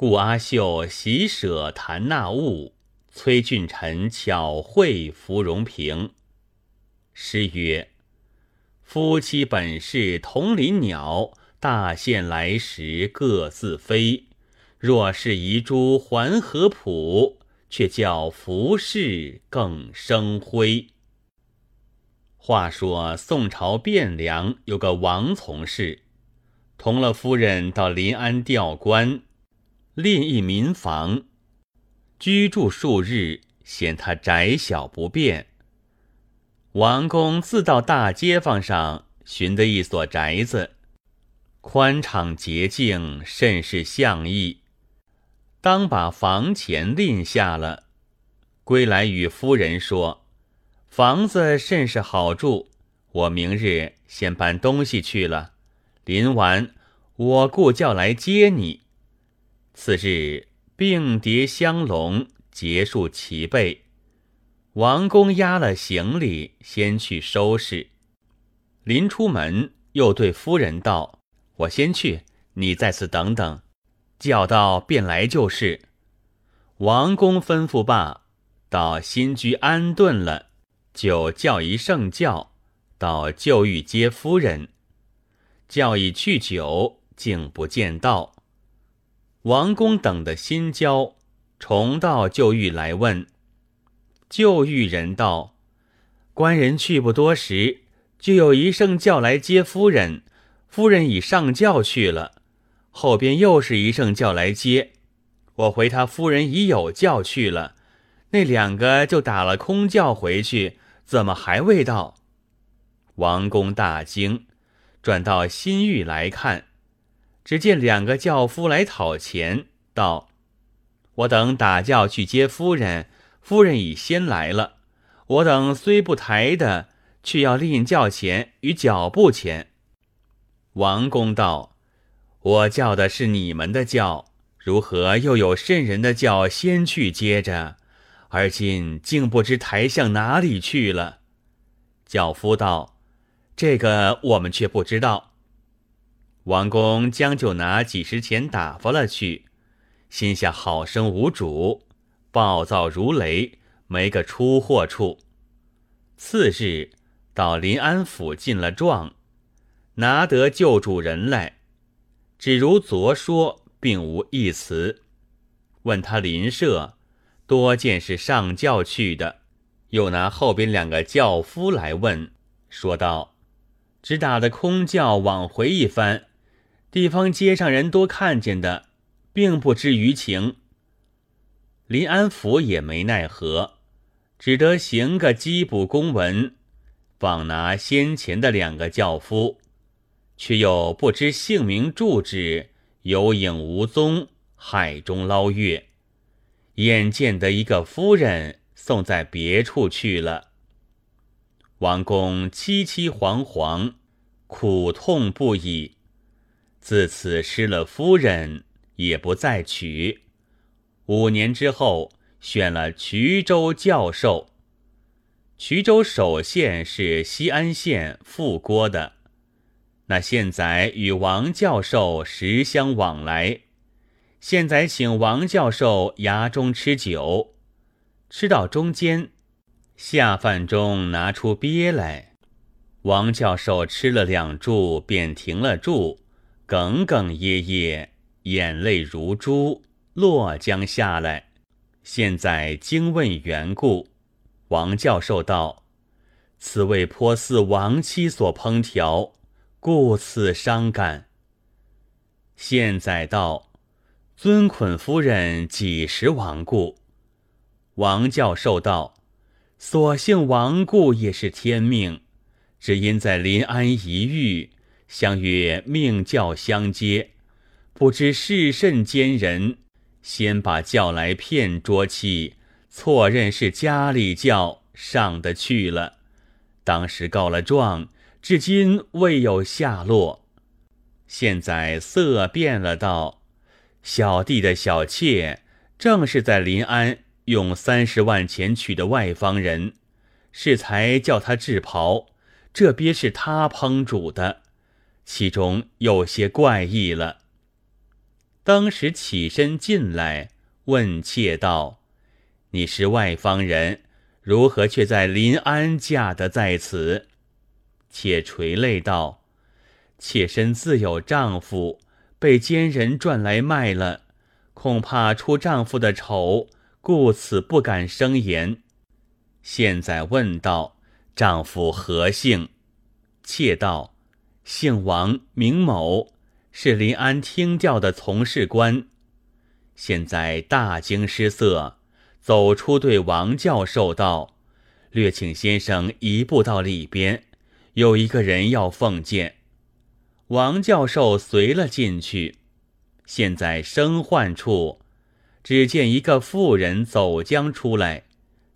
故阿秀喜舍谈纳物，崔俊臣巧会芙蓉瓶。诗曰：“夫妻本是同林鸟，大限来时各自飞。若是遗珠还合浦，却叫浮世更生辉。”话说宋朝汴梁有个王从事，同了夫人到临安调官。另一民房，居住数日，嫌他窄小不便。王公自到大街坊上寻得一所宅子，宽敞洁净，甚是相意。当把房钱吝下了，归来与夫人说：“房子甚是好住，我明日先搬东西去了。临完，我故叫来接你。”次日，并叠香笼，结束齐备。王公押了行李，先去收拾。临出门，又对夫人道：“我先去，你在此等等，叫到便来就是。”王公吩咐罢，到新居安顿了，就叫一圣教，到旧寓接夫人。教已去久，竟不见到。王公等的心焦，重到旧狱来问。旧狱人道：“官人去不多时，就有一圣教来接夫人，夫人已上轿去了。后边又是一圣教来接，我回他夫人已有轿去了。那两个就打了空轿回去，怎么还未到？”王公大惊，转到新狱来看。只见两个轿夫来讨钱，道：“我等打轿去接夫人，夫人已先来了。我等虽不抬的，却要另轿钱与脚步钱。”王公道：“我叫的是你们的轿，如何又有圣人的轿先去接着？而今竟不知抬向哪里去了。”轿夫道：“这个我们却不知道。”王公将就拿几十钱打发了去，心下好生无主，暴躁如雷，没个出货处。次日到临安府进了状，拿得旧主人来，只如昨说，并无一词。问他邻舍，多见是上轿去的，又拿后边两个轿夫来问，说道：“只打的空轿往回一番。”地方街上人多看见的，并不知舆情。临安府也没奈何，只得行个缉捕公文，访拿先前的两个轿夫，却又不知姓名住址，有影无踪，海中捞月。眼见得一个夫人送在别处去了，王公凄凄惶惶，苦痛不已。自此失了夫人，也不再娶。五年之后，选了衢州教授。衢州首县是西安县副郭的，那现在与王教授时相往来。现在请王教授衙中吃酒，吃到中间，下饭中拿出鳖来，王教授吃了两柱，便停了柱。哽哽咽咽，眼泪如珠落将下来。现在惊问缘故，王教授道：“此为颇似亡妻所烹调，故此伤感。”现在道：“尊捆夫人几时亡故？”王教授道：“所幸亡故也是天命，只因在临安一遇。”相约命教相接，不知是甚奸人，先把教来骗捉妻，错认是家里教上得去了。当时告了状，至今未有下落。现在色变了，道小弟的小妾正是在临安用三十万钱娶的外方人，是才叫他制袍，这鳖是他烹煮的。其中有些怪异了。当时起身进来，问妾道：“你是外方人，如何却在临安嫁得在此？”妾垂泪道：“妾身自有丈夫，被奸人赚来卖了，恐怕出丈夫的丑，故此不敢生言。现在问道：丈夫何姓？”妾道：“姓王，名某。”是临安听调的从事官，现在大惊失色，走出对王教授道：“略请先生移步到里边，有一个人要奉见。”王教授随了进去。现在生患处，只见一个妇人走将出来，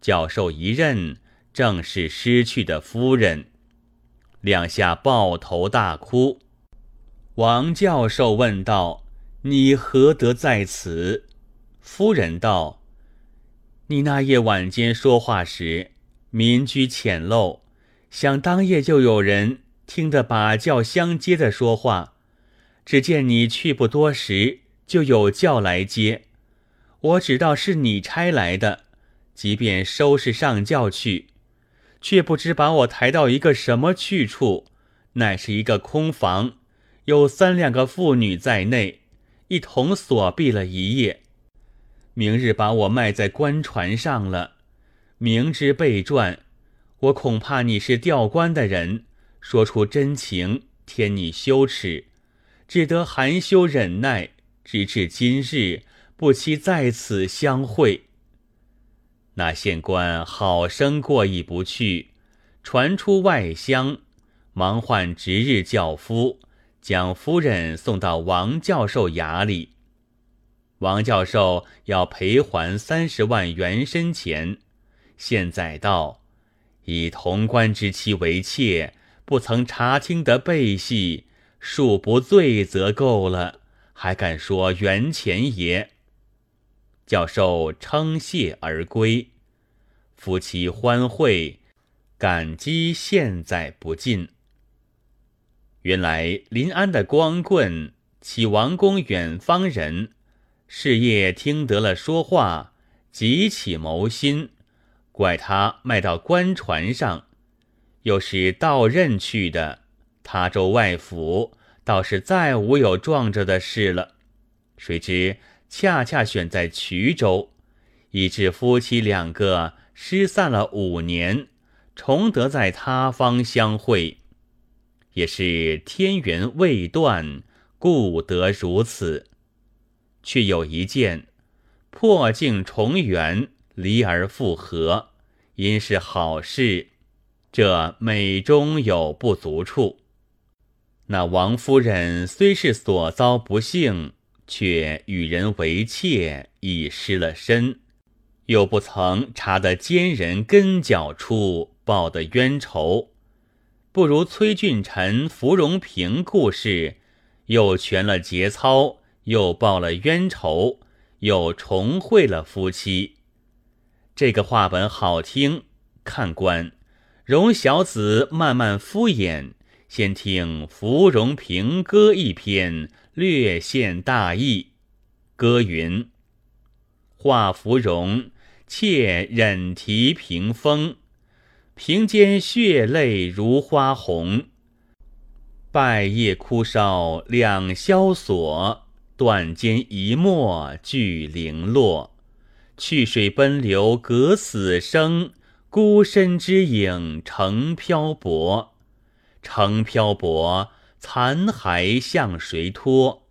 教授一认，正是失去的夫人，两下抱头大哭。王教授问道：“你何得在此？”夫人道：“你那夜晚间说话时，民居浅陋，想当夜就有人听得把轿相接的说话。只见你去不多时，就有轿来接。我只道是你差来的，即便收拾上轿去，却不知把我抬到一个什么去处，乃是一个空房。”有三两个妇女在内，一同锁闭了一夜。明日把我卖在官船上了，明知被赚，我恐怕你是调官的人，说出真情，添你羞耻，只得含羞忍耐，直至今日，不期在此相会。那县官好生过意不去，传出外乡，忙唤值日轿夫。将夫人送到王教授衙里，王教授要赔还三十万元身钱。现在道以同官之妻为妾，不曾查清得背戏，恕不罪则够了，还敢说原钱也？教授称谢而归，夫妻欢会，感激现在不尽。原来临安的光棍，起王公远方人，事业听得了说话，急起谋心，怪他卖到官船上，又是到任去的，他州外府倒是再无有撞着的事了。谁知恰恰选在衢州，以致夫妻两个失散了五年，重得在他方相会。也是天缘未断，故得如此。却有一件，破镜重圆，离而复合，因是好事。这美中有不足处。那王夫人虽是所遭不幸，却与人为妾，已失了身，又不曾查得奸人根脚处，报的冤仇。不如崔俊臣、芙蓉平故事，又全了节操，又报了冤仇，又重会了夫妻。这个话本好听，看官，容小子慢慢敷衍，先听芙蓉平歌一篇，略现大意。歌云：画芙蓉，妾忍啼屏风。平间血泪如花红，拜夜哭烧两萧索，断间一墨俱零落。去水奔流隔死生，孤身之影成漂泊。成漂泊，残骸向谁托？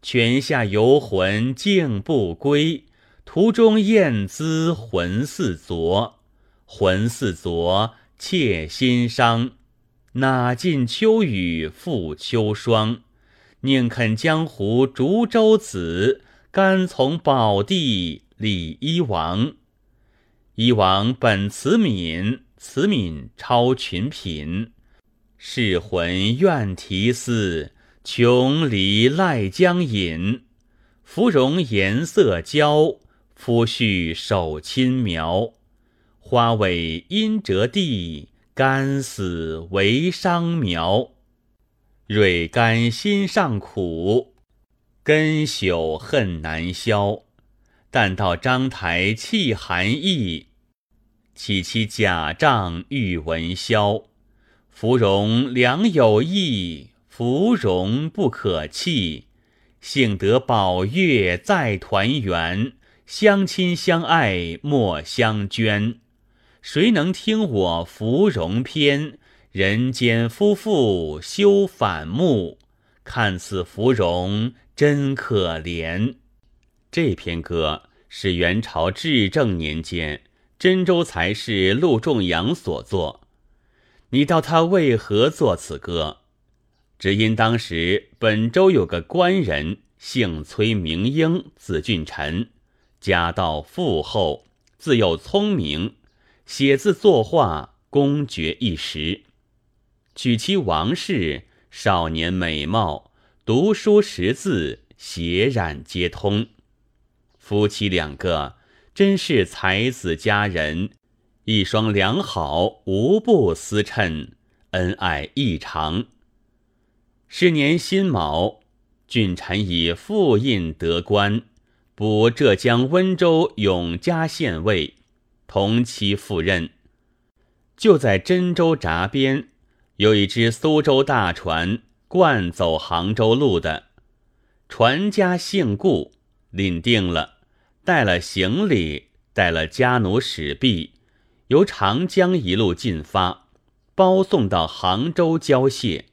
泉下游魂竟不归，途中燕姿魂似昨。魂似昨，妾心伤。哪尽秋雨复秋霜？宁肯江湖逐舟子，甘从宝地礼医王。一王本慈悯，慈悯超群品。世魂怨啼思，穷离赖将饮。芙蓉颜色娇，夫婿手轻描。花尾因折地，干死为伤苗。蕊干心上苦，根朽恨难消。但到章台气寒意，岂其假帐欲闻销。芙蓉良有意，芙蓉不可弃。幸得宝月再团圆，相亲相爱莫相捐。谁能听我芙蓉篇？人间夫妇休反目，看似芙蓉真可怜。这篇歌是元朝至正年间真州才士陆仲阳所作。你道他为何作此歌？只因当时本州有个官人，姓崔，名英，字俊臣，家道富厚，自幼聪明，写字作画功绝一时。娶妻王氏，少年美貌，读书识字，写染皆通。夫妻两个真是才子佳人，一双良好，无不思衬，恩爱异常。是年辛卯，郡臣以复印得官，补浙江温州永嘉县尉，同期赴任。就在真州闸边。有一只苏州大船，惯走杭州路的，船家姓顾，领定了，带了行李，带了家奴使婢，由长江一路进发，包送到杭州交卸。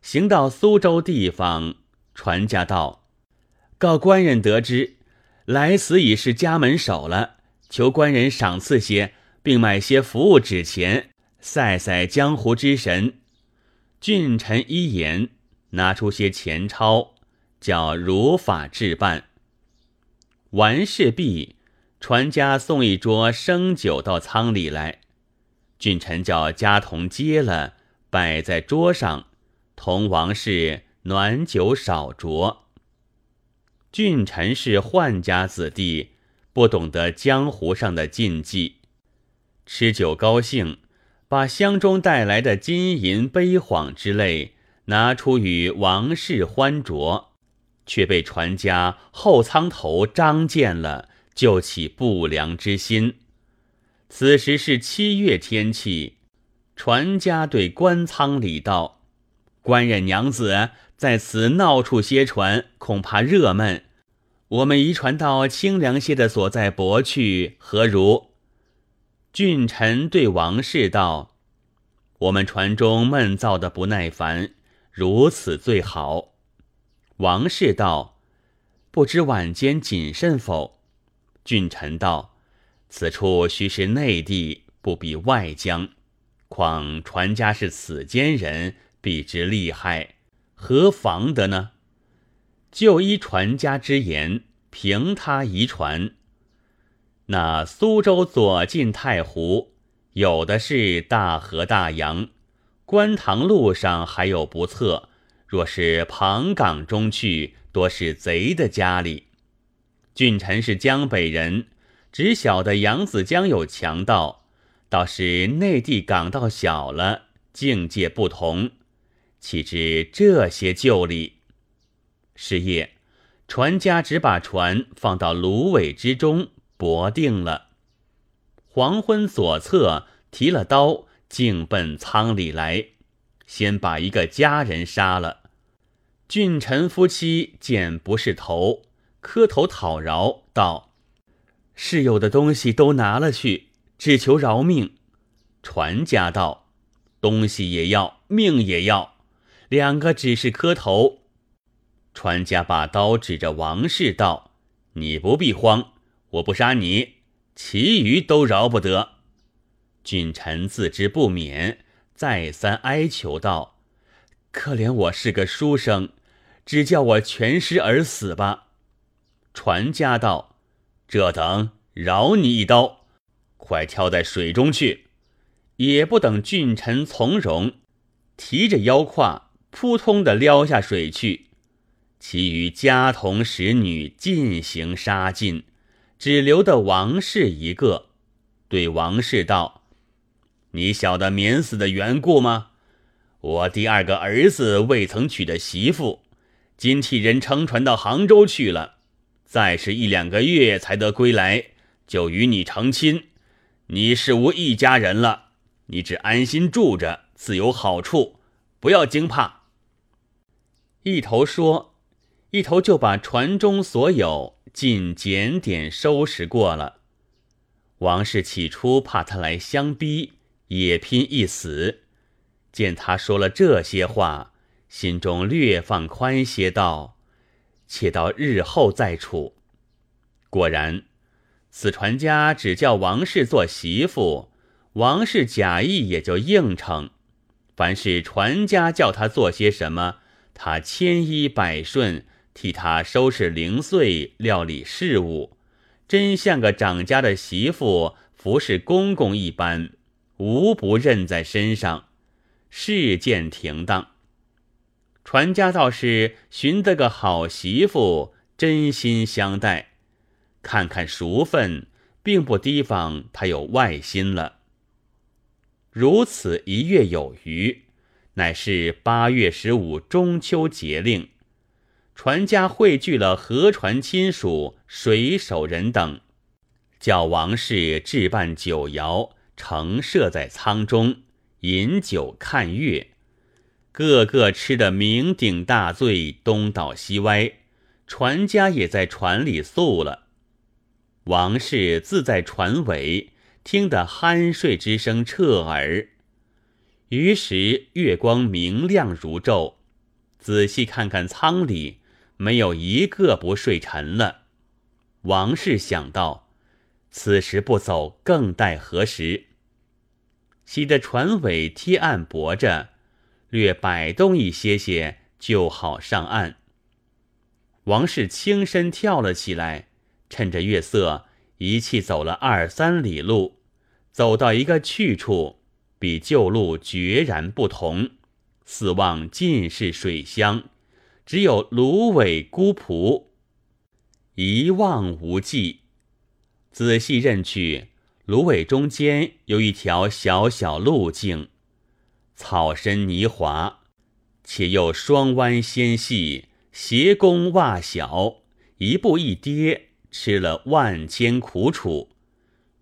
行到苏州地方，船家道：“告官人得知，来此已是家门首了，求官人赏赐些，并买些服务纸钱。”赛赛江湖之神，俊臣一言，拿出些钱钞，叫如法置办。完事毕，船家送一桌生酒到舱里来，俊臣叫家童接了，摆在桌上，同王氏暖酒少酌。俊臣是宦家子弟，不懂得江湖上的禁忌，吃酒高兴。把箱中带来的金银杯幌之类拿出与王氏欢酌，却被船家后舱头张见了，就起不良之心。此时是七月天气，船家对官舱里道：“官人娘子在此闹处歇船，恐怕热闷。我们移船到清凉些的所在泊去，何如？”俊臣对王氏道：“我们船中闷燥的不耐烦，如此最好。”王氏道：“不知晚间谨慎否？”俊臣道：“此处须是内地，不比外江。况船家是此间人，必之厉害，何妨得呢？”就依船家之言，凭他遗传。那苏州左近太湖，有的是大河大洋；观塘路上还有不测。若是庞港中去，多是贼的家里。俊臣是江北人，只晓得扬子江有强盗，倒是内地港道小了，境界不同。岂知这些旧理？是夜，船家只把船放到芦苇之中。泊定了，黄昏左侧提了刀，径奔仓里来，先把一个家人杀了。俊臣夫妻见不是头，磕头讨饶道：“是有的东西都拿了去，只求饶命。”船家道：“东西也要，命也要，两个只是磕头。”船家把刀指着王氏道：“你不必慌。”我不杀你，其余都饶不得。俊臣自知不免，再三哀求道：“可怜我是个书生，只叫我全尸而死吧。”传家道：“这等饶你一刀，快跳在水中去。”也不等俊臣从容，提着腰胯扑通的撩下水去，其余家童使女尽行杀尽。只留的王氏一个，对王氏道：“你晓得免死的缘故吗？我第二个儿子未曾娶的媳妇，今替人乘船到杭州去了，再是一两个月才得归来，就与你成亲。你是无一家人了，你只安心住着，自有好处，不要惊怕。”一头说，一头就把船中所有尽检点收拾过了。王氏起初怕他来相逼，也拼一死。见他说了这些话，心中略放宽些，道：“且到日后再处。”果然，此传家只叫王氏做媳妇，王氏假意也就应承。凡是传家叫他做些什么，他千依百顺，替他收拾零碎，料理事务。真像个长家的媳妇服侍公公一般，无不认在身上。事件停当，船家倒是寻得个好媳妇，真心相待。看看熟分，并不提防他有外心了。如此一月有余，乃是八月十五中秋节令。船家汇聚了河船亲属、水手人等，叫王氏置办酒肴，盛设在舱中，饮酒看月，个个吃得酩酊大醉，东倒西歪。船家也在船里宿了。王氏自在船尾，听得酣睡之声彻耳。于时月光明亮如昼，仔细看看舱里。没有一个不睡沉了。王氏想到，此时不走，更待何时？喜得船尾贴岸泊着，略摆动一些些，就好上岸。王氏轻身跳了起来，趁着月色，一气走了二三里路，走到一个去处，比旧路决然不同，四望尽是水乡。只有芦苇孤蒲，一望无际。仔细认去，芦苇中间有一条小小路径，草深泥滑，且又双弯纤细，斜弓袜小，一步一跌，吃了万千苦楚，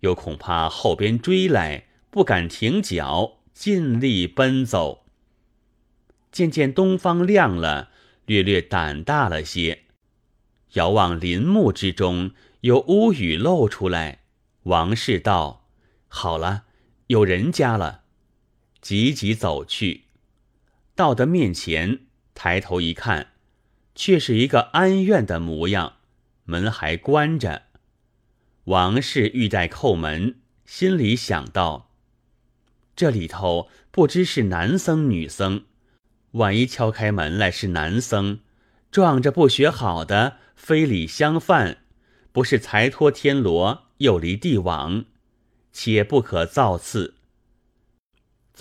又恐怕后边追来，不敢停脚，尽力奔走。渐渐东方亮了。略略胆大了些，遥望林木之中有屋宇露出来。王氏道：“好了，有人家了。”急急走去，到的面前，抬头一看，却是一个安院的模样，门还关着。王氏欲待叩门，心里想到：这里头不知是男僧女僧。万一敲开门来是男僧，撞着不学好的，非礼相犯，不是才脱天罗，又离地网，且不可造次。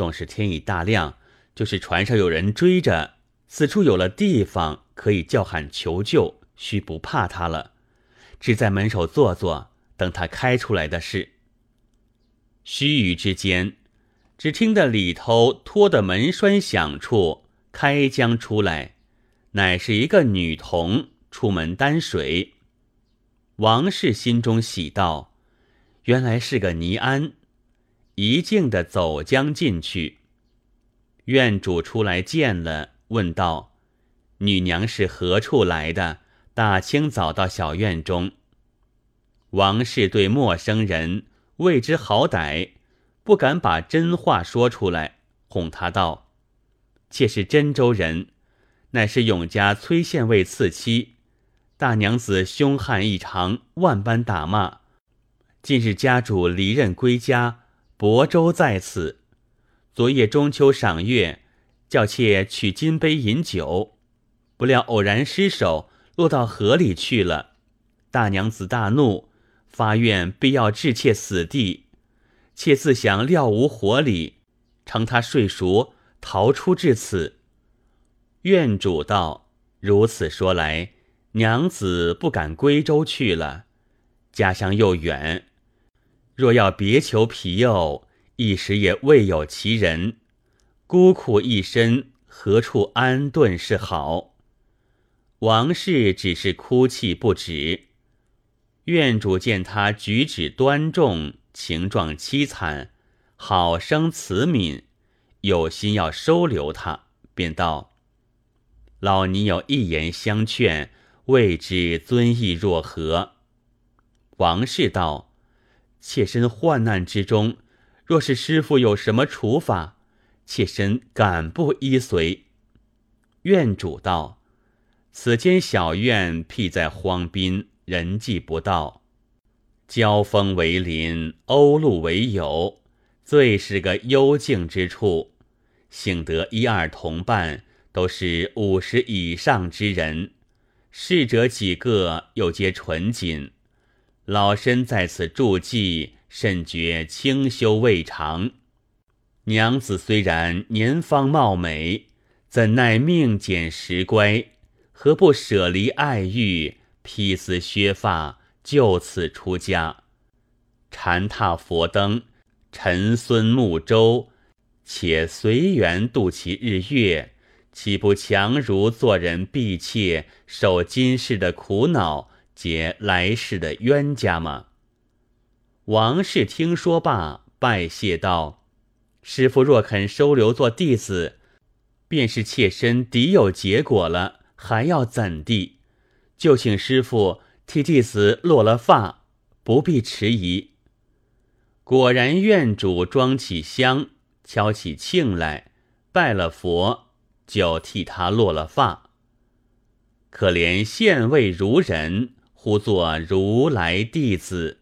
纵是天已大亮，就是船上有人追着，此处有了地方可以叫喊求救，须不怕他了。只在门首坐坐，等他开出来的事。须臾之间，只听得里头拖的门栓响处。开将出来，乃是一个女童出门担水。王氏心中喜道：“原来是个尼安。”一径的走将进去。院主出来见了，问道：“女娘是何处来的？大清早到小院中。”王氏对陌生人未知好歹，不敢把真话说出来，哄他道。妾是真州人，乃是永家崔县尉次妻。大娘子凶悍异常，万般打骂。近日家主离任归家，亳州在此。昨夜中秋赏月，叫妾取金杯饮酒，不料偶然失手，落到河里去了。大娘子大怒，发愿必要置妾死地。妾自想料无活理，乘他睡熟。逃出至此，院主道：“如此说来，娘子不敢归州去了，家乡又远，若要别求皮偶，一时也未有其人，孤苦一身，何处安顿是好？”王氏只是哭泣不止。院主见他举止端重，情状凄惨，好生慈悯，有心要收留他，便道：“老尼有一言相劝，未知尊意若何？”王氏道：“妾身患难之中，若是师傅有什么处法，妾身敢不依随。”院主道。此间小院僻在荒滨，人迹不到，交峰为邻，鸥鹭为友，最是个幽静之处。幸得一二同伴，都是五十以上之人，逝者几个又皆纯锦。老身在此住寂，甚觉清修未尝。娘子虽然年方貌美，怎奈命简时乖。何不舍离爱欲，披丝削发，就此出家，禅踏佛灯，陈孙木舟，且随缘度其日月，岂不强如做人婢妾，受今世的苦恼，结来世的冤家吗？王氏听说罢，拜谢道：“师傅若肯收留做弟子，便是妾身敌有结果了。”还要怎地？就请师傅替弟子落了发，不必迟疑。果然，院主装起香，敲起磬来，拜了佛，就替他落了发。可怜县位如人，呼作如来弟子。